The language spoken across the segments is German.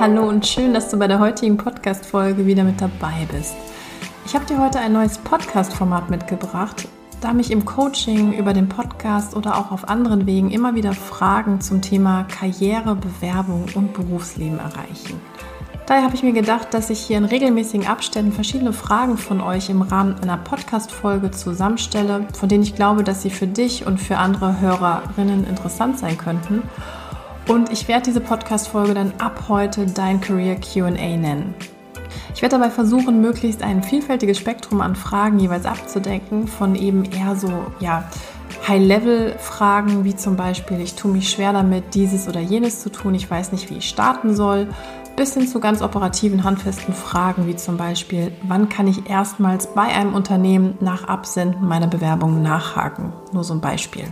Hallo und schön, dass du bei der heutigen Podcast-Folge wieder mit dabei bist. Ich habe dir heute ein neues Podcast-Format mitgebracht, da mich im Coaching über den Podcast oder auch auf anderen Wegen immer wieder Fragen zum Thema Karriere, Bewerbung und Berufsleben erreichen. Daher habe ich mir gedacht, dass ich hier in regelmäßigen Abständen verschiedene Fragen von euch im Rahmen einer Podcast-Folge zusammenstelle, von denen ich glaube, dass sie für dich und für andere Hörerinnen interessant sein könnten und ich werde diese Podcast-Folge dann ab heute Dein Career QA nennen. Ich werde dabei versuchen, möglichst ein vielfältiges Spektrum an Fragen jeweils abzudecken, von eben eher so, ja, High-Level-Fragen, wie zum Beispiel, ich tue mich schwer damit, dieses oder jenes zu tun, ich weiß nicht, wie ich starten soll, bis hin zu ganz operativen, handfesten Fragen, wie zum Beispiel, wann kann ich erstmals bei einem Unternehmen nach Absenden meiner Bewerbung nachhaken? Nur so ein Beispiel.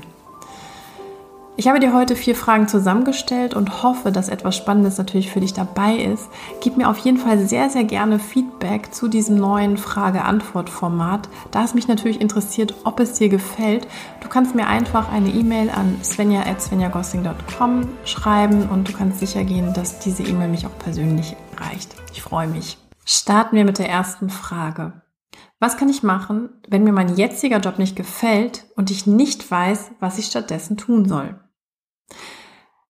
Ich habe dir heute vier Fragen zusammengestellt und hoffe, dass etwas Spannendes natürlich für dich dabei ist. Gib mir auf jeden Fall sehr, sehr gerne Feedback zu diesem neuen Frage-Antwort-Format, da es mich natürlich interessiert, ob es dir gefällt. Du kannst mir einfach eine E-Mail an svenja.svenjagossing.com schreiben und du kannst sicher gehen, dass diese E-Mail mich auch persönlich erreicht. Ich freue mich. Starten wir mit der ersten Frage. Was kann ich machen, wenn mir mein jetziger Job nicht gefällt und ich nicht weiß, was ich stattdessen tun soll?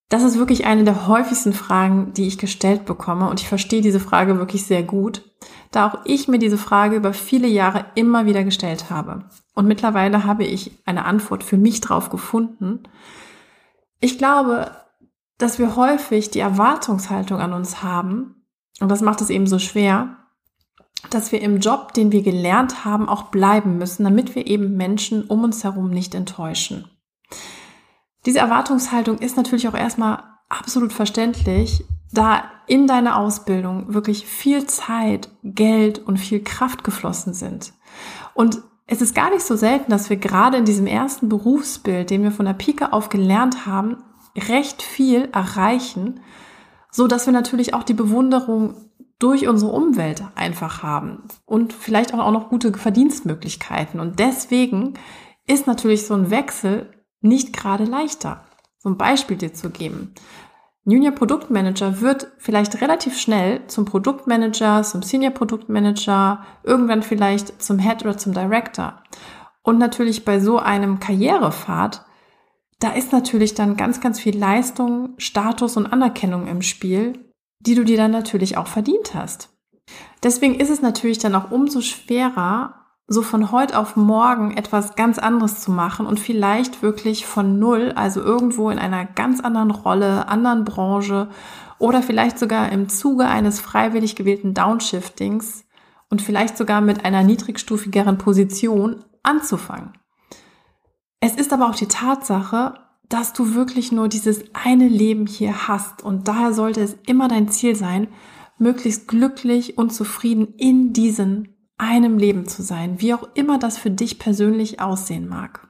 Das ist wirklich eine der häufigsten Fragen, die ich gestellt bekomme und ich verstehe diese Frage wirklich sehr gut, da auch ich mir diese Frage über viele Jahre immer wieder gestellt habe. Und mittlerweile habe ich eine Antwort für mich drauf gefunden. Ich glaube, dass wir häufig die Erwartungshaltung an uns haben, und das macht es eben so schwer, dass wir im Job, den wir gelernt haben, auch bleiben müssen, damit wir eben Menschen um uns herum nicht enttäuschen. Diese Erwartungshaltung ist natürlich auch erstmal absolut verständlich, da in deine Ausbildung wirklich viel Zeit, Geld und viel Kraft geflossen sind. Und es ist gar nicht so selten, dass wir gerade in diesem ersten Berufsbild, den wir von der Pike auf gelernt haben, recht viel erreichen, so dass wir natürlich auch die Bewunderung durch unsere Umwelt einfach haben und vielleicht auch noch gute Verdienstmöglichkeiten. Und deswegen ist natürlich so ein Wechsel nicht gerade leichter. So ein Beispiel dir zu geben. Junior Produktmanager wird vielleicht relativ schnell zum Produktmanager, zum Senior Produktmanager, irgendwann vielleicht zum Head oder zum Director. Und natürlich bei so einem Karrierepfad, da ist natürlich dann ganz, ganz viel Leistung, Status und Anerkennung im Spiel, die du dir dann natürlich auch verdient hast. Deswegen ist es natürlich dann auch umso schwerer, so von heute auf morgen etwas ganz anderes zu machen und vielleicht wirklich von null, also irgendwo in einer ganz anderen Rolle, anderen Branche oder vielleicht sogar im Zuge eines freiwillig gewählten Downshiftings und vielleicht sogar mit einer niedrigstufigeren Position anzufangen. Es ist aber auch die Tatsache, dass du wirklich nur dieses eine Leben hier hast und daher sollte es immer dein Ziel sein, möglichst glücklich und zufrieden in diesen einem Leben zu sein, wie auch immer das für dich persönlich aussehen mag.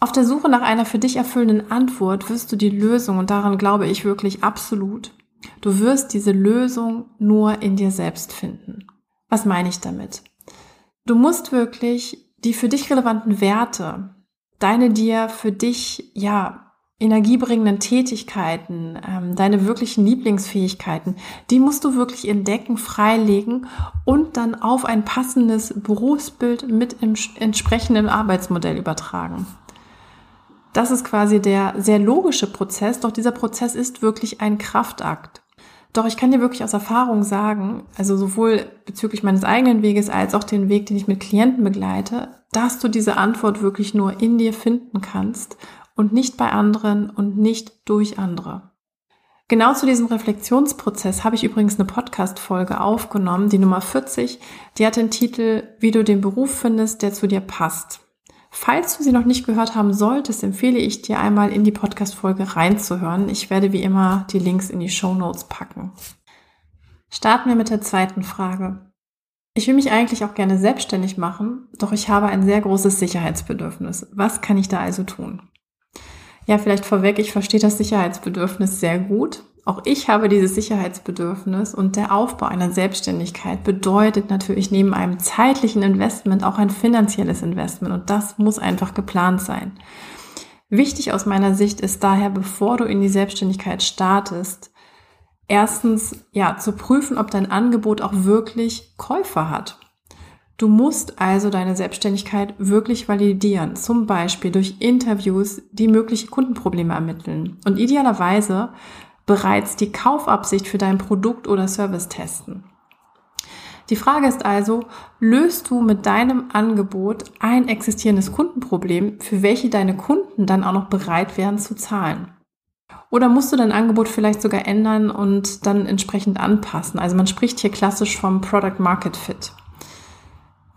Auf der Suche nach einer für dich erfüllenden Antwort wirst du die Lösung, und daran glaube ich wirklich absolut, du wirst diese Lösung nur in dir selbst finden. Was meine ich damit? Du musst wirklich die für dich relevanten Werte, deine dir für dich, ja, energiebringenden Tätigkeiten, ähm, deine wirklichen Lieblingsfähigkeiten, die musst du wirklich entdecken, freilegen und dann auf ein passendes Berufsbild mit entsprechendem Arbeitsmodell übertragen. Das ist quasi der sehr logische Prozess, doch dieser Prozess ist wirklich ein Kraftakt. Doch ich kann dir wirklich aus Erfahrung sagen, also sowohl bezüglich meines eigenen Weges als auch den Weg, den ich mit Klienten begleite, dass du diese Antwort wirklich nur in dir finden kannst und nicht bei anderen und nicht durch andere. Genau zu diesem Reflexionsprozess habe ich übrigens eine Podcast-Folge aufgenommen, die Nummer 40. Die hat den Titel Wie du den Beruf findest, der zu dir passt. Falls du sie noch nicht gehört haben solltest, empfehle ich dir einmal in die Podcast-Folge reinzuhören. Ich werde wie immer die Links in die Show Notes packen. Starten wir mit der zweiten Frage. Ich will mich eigentlich auch gerne selbstständig machen, doch ich habe ein sehr großes Sicherheitsbedürfnis. Was kann ich da also tun? Ja, vielleicht vorweg, ich verstehe das Sicherheitsbedürfnis sehr gut. Auch ich habe dieses Sicherheitsbedürfnis und der Aufbau einer Selbstständigkeit bedeutet natürlich neben einem zeitlichen Investment auch ein finanzielles Investment und das muss einfach geplant sein. Wichtig aus meiner Sicht ist daher, bevor du in die Selbstständigkeit startest, erstens, ja, zu prüfen, ob dein Angebot auch wirklich Käufer hat. Du musst also deine Selbstständigkeit wirklich validieren, zum Beispiel durch Interviews, die mögliche Kundenprobleme ermitteln und idealerweise bereits die Kaufabsicht für dein Produkt oder Service testen. Die Frage ist also, löst du mit deinem Angebot ein existierendes Kundenproblem, für welche deine Kunden dann auch noch bereit wären zu zahlen? Oder musst du dein Angebot vielleicht sogar ändern und dann entsprechend anpassen? Also man spricht hier klassisch vom Product Market Fit.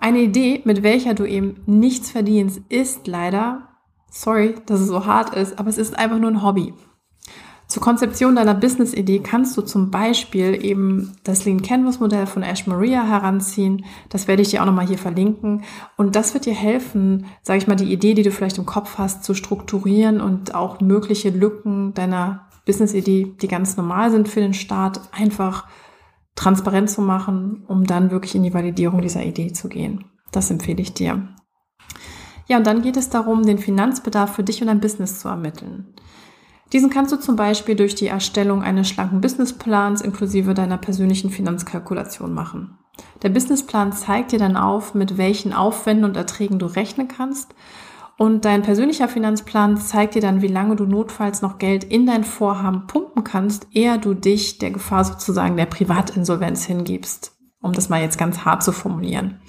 Eine Idee, mit welcher du eben nichts verdienst, ist leider, sorry, dass es so hart ist, aber es ist einfach nur ein Hobby. Zur Konzeption deiner Business-Idee kannst du zum Beispiel eben das Lean Canvas Modell von Ash Maria heranziehen. Das werde ich dir auch nochmal hier verlinken. Und das wird dir helfen, sage ich mal, die Idee, die du vielleicht im Kopf hast, zu strukturieren und auch mögliche Lücken deiner Business-Idee, die ganz normal sind für den Start, einfach transparent zu machen, um dann wirklich in die Validierung dieser Idee zu gehen. Das empfehle ich dir. Ja, und dann geht es darum, den Finanzbedarf für dich und dein Business zu ermitteln. Diesen kannst du zum Beispiel durch die Erstellung eines schlanken Businessplans inklusive deiner persönlichen Finanzkalkulation machen. Der Businessplan zeigt dir dann auf, mit welchen Aufwänden und Erträgen du rechnen kannst. Und dein persönlicher Finanzplan zeigt dir dann, wie lange du notfalls noch Geld in dein Vorhaben pumpen kannst, ehe du dich der Gefahr sozusagen der Privatinsolvenz hingibst, um das mal jetzt ganz hart zu formulieren.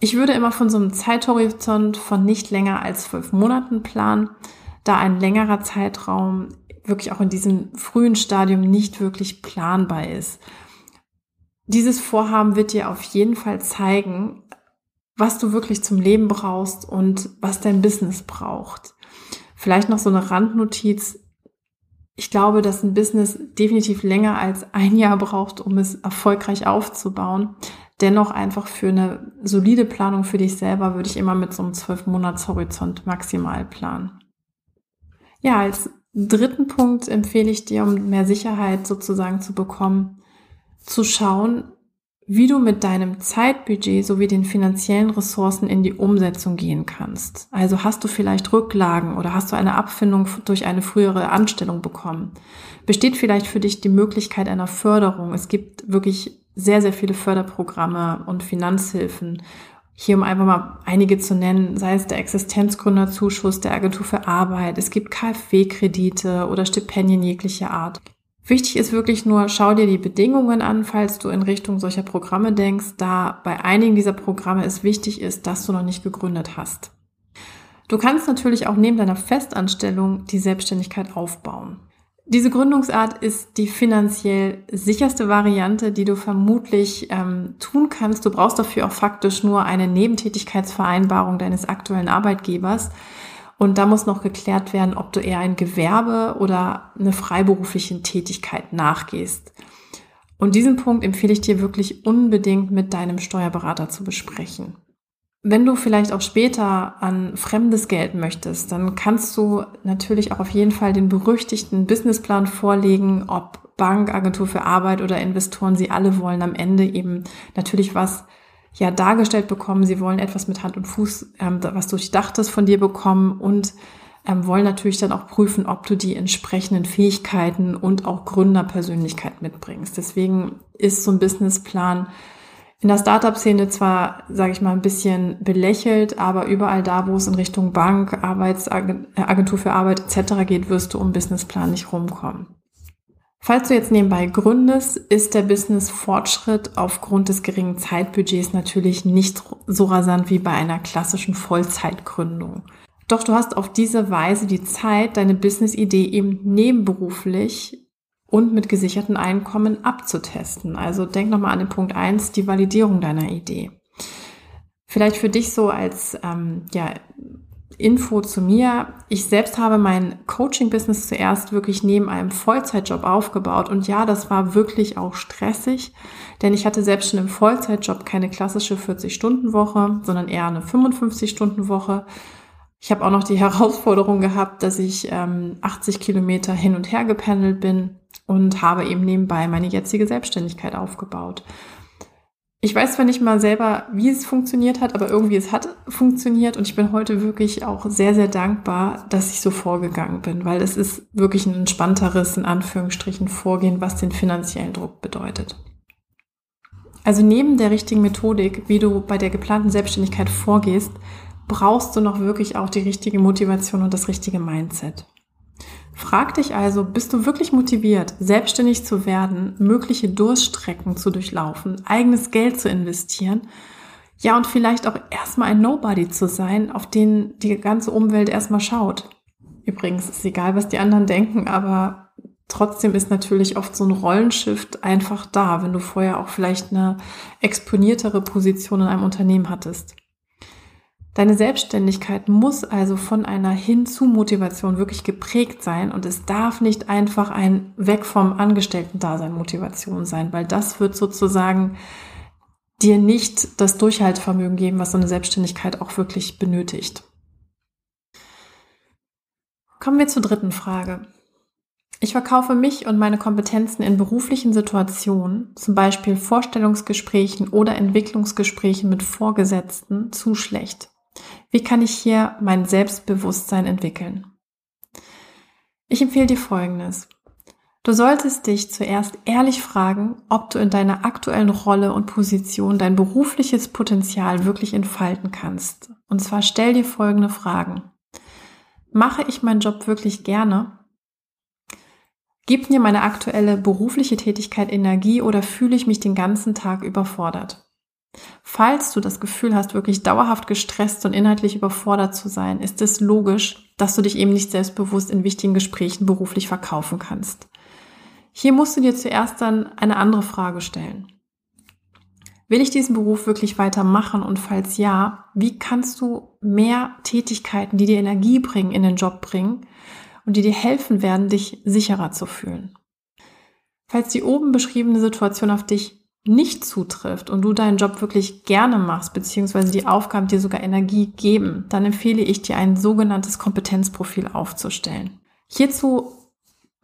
Ich würde immer von so einem Zeithorizont von nicht länger als zwölf Monaten planen da ein längerer Zeitraum wirklich auch in diesem frühen Stadium nicht wirklich planbar ist. Dieses Vorhaben wird dir auf jeden Fall zeigen, was du wirklich zum Leben brauchst und was dein Business braucht. Vielleicht noch so eine Randnotiz. Ich glaube, dass ein Business definitiv länger als ein Jahr braucht, um es erfolgreich aufzubauen. Dennoch einfach für eine solide Planung für dich selber würde ich immer mit so einem zwölf Monats Horizont maximal planen. Ja, als dritten Punkt empfehle ich dir, um mehr Sicherheit sozusagen zu bekommen, zu schauen, wie du mit deinem Zeitbudget sowie den finanziellen Ressourcen in die Umsetzung gehen kannst. Also hast du vielleicht Rücklagen oder hast du eine Abfindung durch eine frühere Anstellung bekommen? Besteht vielleicht für dich die Möglichkeit einer Förderung? Es gibt wirklich sehr, sehr viele Förderprogramme und Finanzhilfen hier um einfach mal einige zu nennen, sei es der Existenzgründerzuschuss der Agentur für Arbeit, es gibt KfW-Kredite oder Stipendien jeglicher Art. Wichtig ist wirklich nur, schau dir die Bedingungen an, falls du in Richtung solcher Programme denkst, da bei einigen dieser Programme es wichtig ist, dass du noch nicht gegründet hast. Du kannst natürlich auch neben deiner Festanstellung die Selbstständigkeit aufbauen. Diese Gründungsart ist die finanziell sicherste Variante, die du vermutlich ähm, tun kannst. Du brauchst dafür auch faktisch nur eine Nebentätigkeitsvereinbarung deines aktuellen Arbeitgebers. Und da muss noch geklärt werden, ob du eher ein Gewerbe oder eine freiberufliche Tätigkeit nachgehst. Und diesen Punkt empfehle ich dir wirklich unbedingt mit deinem Steuerberater zu besprechen. Wenn du vielleicht auch später an fremdes Geld möchtest, dann kannst du natürlich auch auf jeden Fall den berüchtigten Businessplan vorlegen, ob Bank, Agentur für Arbeit oder Investoren, sie alle wollen am Ende eben natürlich was ja dargestellt bekommen. Sie wollen etwas mit Hand und Fuß, ähm, was du durchdachtes von dir bekommen und ähm, wollen natürlich dann auch prüfen, ob du die entsprechenden Fähigkeiten und auch Gründerpersönlichkeit mitbringst. Deswegen ist so ein Businessplan in der Startup-Szene zwar, sage ich mal, ein bisschen belächelt, aber überall da, wo es in Richtung Bank, Arbeitsagentur für Arbeit etc. geht, wirst du um Businessplan nicht rumkommen. Falls du jetzt nebenbei gründest, ist der Business-Fortschritt aufgrund des geringen Zeitbudgets natürlich nicht so rasant wie bei einer klassischen Vollzeitgründung. Doch du hast auf diese Weise die Zeit, deine Business-Idee eben nebenberuflich und mit gesicherten Einkommen abzutesten. Also denk nochmal an den Punkt eins: die Validierung deiner Idee. Vielleicht für dich so als ähm, ja, Info zu mir. Ich selbst habe mein Coaching-Business zuerst wirklich neben einem Vollzeitjob aufgebaut. Und ja, das war wirklich auch stressig, denn ich hatte selbst schon im Vollzeitjob keine klassische 40-Stunden-Woche, sondern eher eine 55-Stunden-Woche. Ich habe auch noch die Herausforderung gehabt, dass ich ähm, 80 Kilometer hin und her gependelt bin und habe eben nebenbei meine jetzige Selbstständigkeit aufgebaut. Ich weiß zwar nicht mal selber, wie es funktioniert hat, aber irgendwie es hat funktioniert und ich bin heute wirklich auch sehr, sehr dankbar, dass ich so vorgegangen bin, weil es ist wirklich ein entspannteres, in Anführungsstrichen, Vorgehen, was den finanziellen Druck bedeutet. Also neben der richtigen Methodik, wie du bei der geplanten Selbstständigkeit vorgehst, brauchst du noch wirklich auch die richtige Motivation und das richtige Mindset. Frag dich also, bist du wirklich motiviert, selbstständig zu werden, mögliche Durststrecken zu durchlaufen, eigenes Geld zu investieren? Ja, und vielleicht auch erstmal ein Nobody zu sein, auf den die ganze Umwelt erstmal schaut. Übrigens ist egal, was die anderen denken, aber trotzdem ist natürlich oft so ein Rollenshift einfach da, wenn du vorher auch vielleicht eine exponiertere Position in einem Unternehmen hattest. Deine Selbstständigkeit muss also von einer Hin-zu-Motivation wirklich geprägt sein und es darf nicht einfach ein Weg vom Angestellten-Dasein Motivation sein, weil das wird sozusagen dir nicht das Durchhaltevermögen geben, was so eine Selbstständigkeit auch wirklich benötigt. Kommen wir zur dritten Frage. Ich verkaufe mich und meine Kompetenzen in beruflichen Situationen, zum Beispiel Vorstellungsgesprächen oder Entwicklungsgesprächen mit Vorgesetzten, zu schlecht. Wie kann ich hier mein Selbstbewusstsein entwickeln? Ich empfehle dir Folgendes. Du solltest dich zuerst ehrlich fragen, ob du in deiner aktuellen Rolle und Position dein berufliches Potenzial wirklich entfalten kannst. Und zwar stell dir folgende Fragen. Mache ich meinen Job wirklich gerne? Gibt mir meine aktuelle berufliche Tätigkeit Energie oder fühle ich mich den ganzen Tag überfordert? Falls du das Gefühl hast, wirklich dauerhaft gestresst und inhaltlich überfordert zu sein, ist es logisch, dass du dich eben nicht selbstbewusst in wichtigen Gesprächen beruflich verkaufen kannst. Hier musst du dir zuerst dann eine andere Frage stellen. Will ich diesen Beruf wirklich weitermachen und falls ja, wie kannst du mehr Tätigkeiten, die dir Energie bringen, in den Job bringen und die dir helfen werden, dich sicherer zu fühlen? Falls die oben beschriebene Situation auf dich nicht zutrifft und du deinen Job wirklich gerne machst, beziehungsweise die Aufgaben dir sogar Energie geben, dann empfehle ich dir ein sogenanntes Kompetenzprofil aufzustellen. Hierzu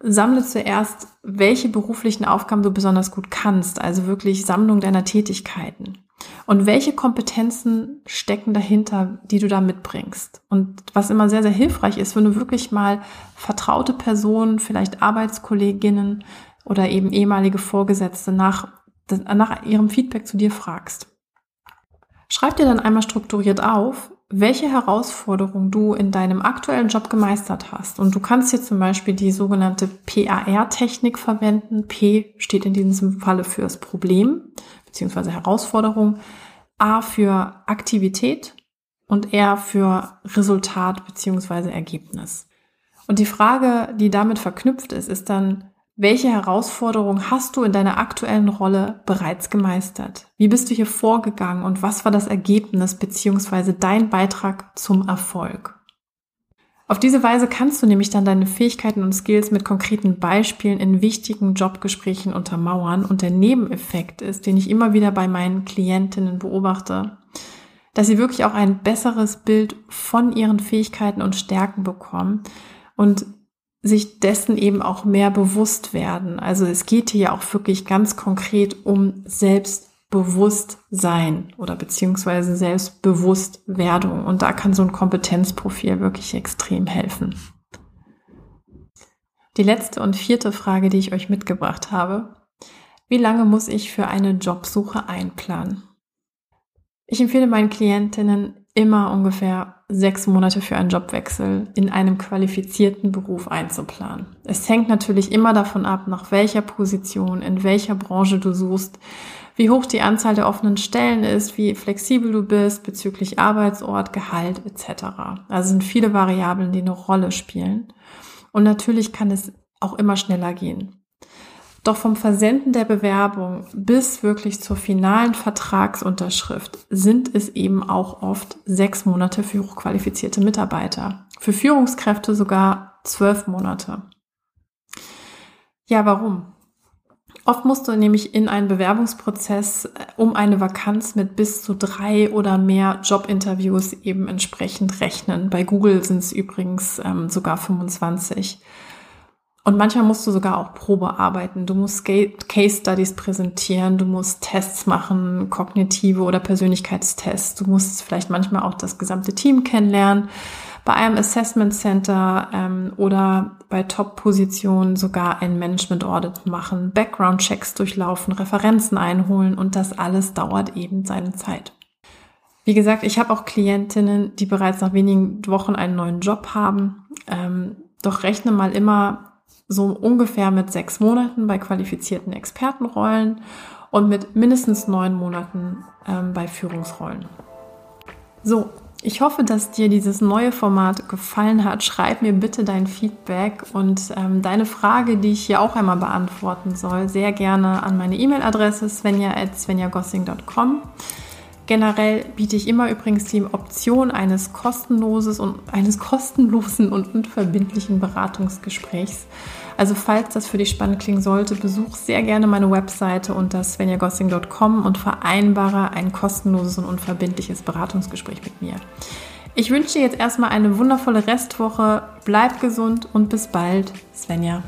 sammle zuerst, welche beruflichen Aufgaben du besonders gut kannst, also wirklich Sammlung deiner Tätigkeiten. Und welche Kompetenzen stecken dahinter, die du da mitbringst? Und was immer sehr, sehr hilfreich ist, wenn du wirklich mal vertraute Personen, vielleicht Arbeitskolleginnen oder eben ehemalige Vorgesetzte nach nach ihrem Feedback zu dir fragst. Schreib dir dann einmal strukturiert auf, welche Herausforderungen du in deinem aktuellen Job gemeistert hast. Und du kannst hier zum Beispiel die sogenannte PAR-Technik verwenden. P steht in diesem Falle für das Problem bzw. Herausforderung, A für Aktivität und R für Resultat bzw. Ergebnis. Und die Frage, die damit verknüpft ist, ist dann, welche Herausforderung hast du in deiner aktuellen Rolle bereits gemeistert? Wie bist du hier vorgegangen und was war das Ergebnis bzw. dein Beitrag zum Erfolg? Auf diese Weise kannst du nämlich dann deine Fähigkeiten und Skills mit konkreten Beispielen in wichtigen Jobgesprächen untermauern und der Nebeneffekt ist, den ich immer wieder bei meinen Klientinnen beobachte, dass sie wirklich auch ein besseres Bild von ihren Fähigkeiten und Stärken bekommen und sich dessen eben auch mehr bewusst werden. Also es geht hier auch wirklich ganz konkret um Selbstbewusstsein oder beziehungsweise Selbstbewusstwerdung. Und da kann so ein Kompetenzprofil wirklich extrem helfen. Die letzte und vierte Frage, die ich euch mitgebracht habe. Wie lange muss ich für eine Jobsuche einplanen? Ich empfehle meinen Klientinnen immer ungefähr sechs Monate für einen Jobwechsel in einem qualifizierten Beruf einzuplanen. Es hängt natürlich immer davon ab, nach welcher Position, in welcher Branche du suchst, wie hoch die Anzahl der offenen Stellen ist, wie flexibel du bist bezüglich Arbeitsort, Gehalt etc. Also sind viele Variablen, die eine Rolle spielen. Und natürlich kann es auch immer schneller gehen. Doch vom Versenden der Bewerbung bis wirklich zur finalen Vertragsunterschrift sind es eben auch oft sechs Monate für hochqualifizierte Mitarbeiter. Für Führungskräfte sogar zwölf Monate. Ja, warum? Oft musst du nämlich in einen Bewerbungsprozess äh, um eine Vakanz mit bis zu drei oder mehr Jobinterviews eben entsprechend rechnen. Bei Google sind es übrigens ähm, sogar 25. Und manchmal musst du sogar auch Probe arbeiten. Du musst Case Studies präsentieren, du musst Tests machen, kognitive oder Persönlichkeitstests. Du musst vielleicht manchmal auch das gesamte Team kennenlernen. Bei einem Assessment Center ähm, oder bei Top-Positionen sogar ein Management Audit machen, Background-Checks durchlaufen, Referenzen einholen und das alles dauert eben seine Zeit. Wie gesagt, ich habe auch Klientinnen, die bereits nach wenigen Wochen einen neuen Job haben. Ähm, doch rechne mal immer so ungefähr mit sechs Monaten bei qualifizierten Expertenrollen und mit mindestens neun Monaten ähm, bei Führungsrollen. So, ich hoffe, dass dir dieses neue Format gefallen hat. Schreib mir bitte dein Feedback und ähm, deine Frage, die ich hier auch einmal beantworten soll, sehr gerne an meine E-Mail-Adresse svenja.svenjagossing.com. Generell biete ich immer übrigens die Option eines kostenloses und eines kostenlosen und unverbindlichen Beratungsgesprächs. Also falls das für dich spannend klingen sollte, besuch sehr gerne meine Webseite unter svenjagossing.com und vereinbare ein kostenloses und unverbindliches Beratungsgespräch mit mir. Ich wünsche dir jetzt erstmal eine wundervolle Restwoche, bleib gesund und bis bald, Svenja.